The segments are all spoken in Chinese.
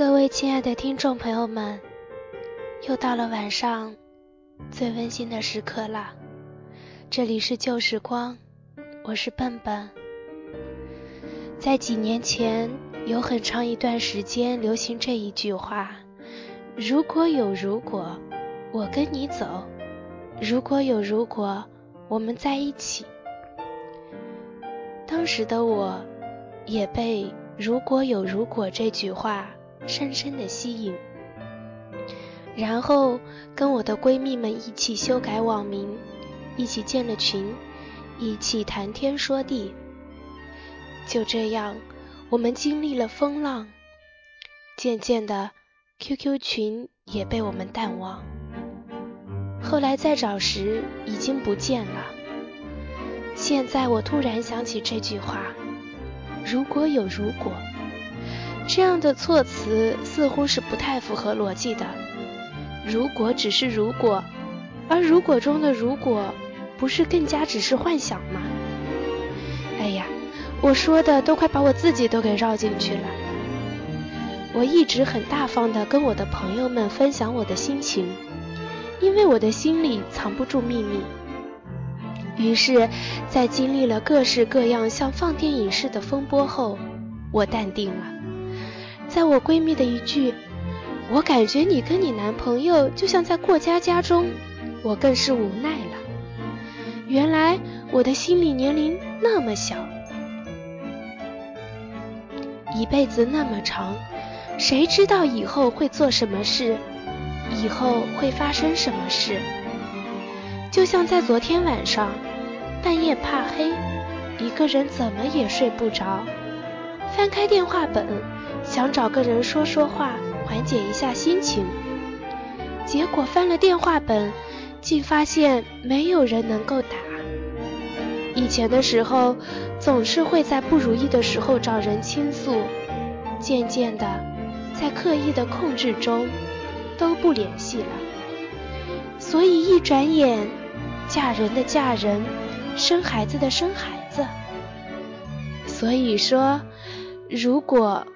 各位亲爱的听众朋友们，又到了晚上最温馨的时刻了。这里是旧时光，我是笨笨。在几年前，有很长一段时间流行这一句话：“如果有如果，我跟你走；如果有如果，我们在一起。”当时的我，也被“如果有如果”这句话。深深的吸引，然后跟我的闺蜜们一起修改网名，一起建了群，一起谈天说地。就这样，我们经历了风浪，渐渐的，QQ 群也被我们淡忘。后来再找时，已经不见了。现在我突然想起这句话：如果有如果。这样的措辞似乎是不太符合逻辑的。如果只是如果，而如果中的如果，不是更加只是幻想吗？哎呀，我说的都快把我自己都给绕进去了。我一直很大方的跟我的朋友们分享我的心情，因为我的心里藏不住秘密。于是，在经历了各式各样像放电影似的风波后，我淡定了。在我闺蜜的一句“我感觉你跟你男朋友就像在过家家”中，我更是无奈了。原来我的心理年龄那么小，一辈子那么长，谁知道以后会做什么事，以后会发生什么事？就像在昨天晚上，半夜怕黑，一个人怎么也睡不着，翻开电话本。想找个人说说话，缓解一下心情，结果翻了电话本，竟发现没有人能够打。以前的时候，总是会在不如意的时候找人倾诉，渐渐的，在刻意的控制中，都不联系了。所以一转眼，嫁人的嫁人，生孩子的生孩子。所以说，如果。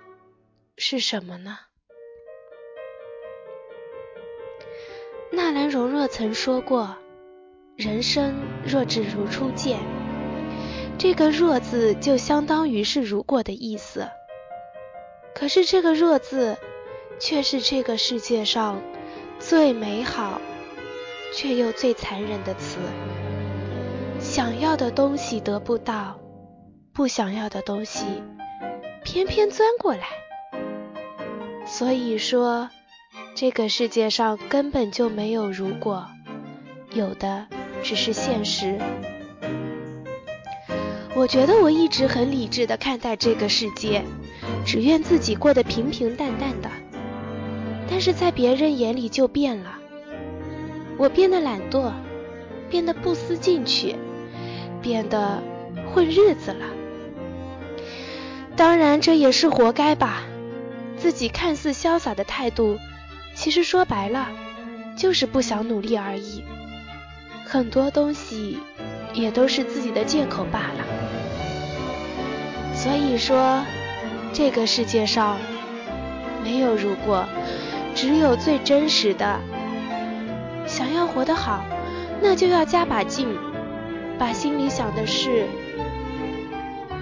是什么呢？纳兰容若曾说过：“人生若只如初见。”这个“若”字就相当于是“如果”的意思。可是这个“若”字，却是这个世界上最美好却又最残忍的词。想要的东西得不到，不想要的东西偏偏钻过来。所以说，这个世界上根本就没有如果，有的只是现实。我觉得我一直很理智的看待这个世界，只愿自己过得平平淡淡的。但是在别人眼里就变了，我变得懒惰，变得不思进取，变得混日子了。当然，这也是活该吧。自己看似潇洒的态度，其实说白了，就是不想努力而已。很多东西也都是自己的借口罢了。所以说，这个世界上没有如果，只有最真实的。想要活得好，那就要加把劲，把心里想的事，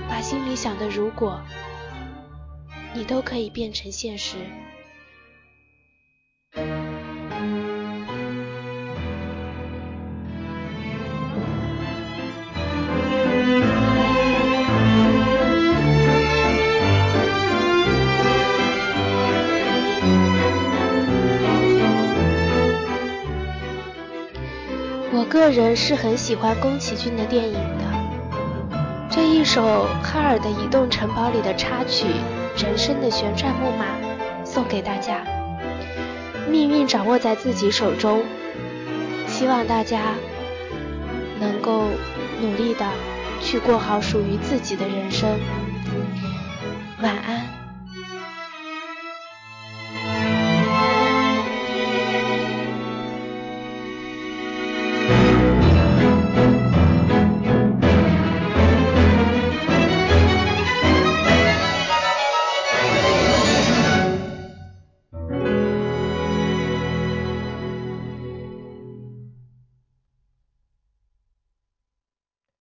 把心里想的如果。你都可以变成现实。我个人是很喜欢宫崎骏的电影的，这一首哈尔的移动城堡里的插曲。人生的旋转木马送给大家。命运掌握在自己手中，希望大家能够努力的去过好属于自己的人生。晚安。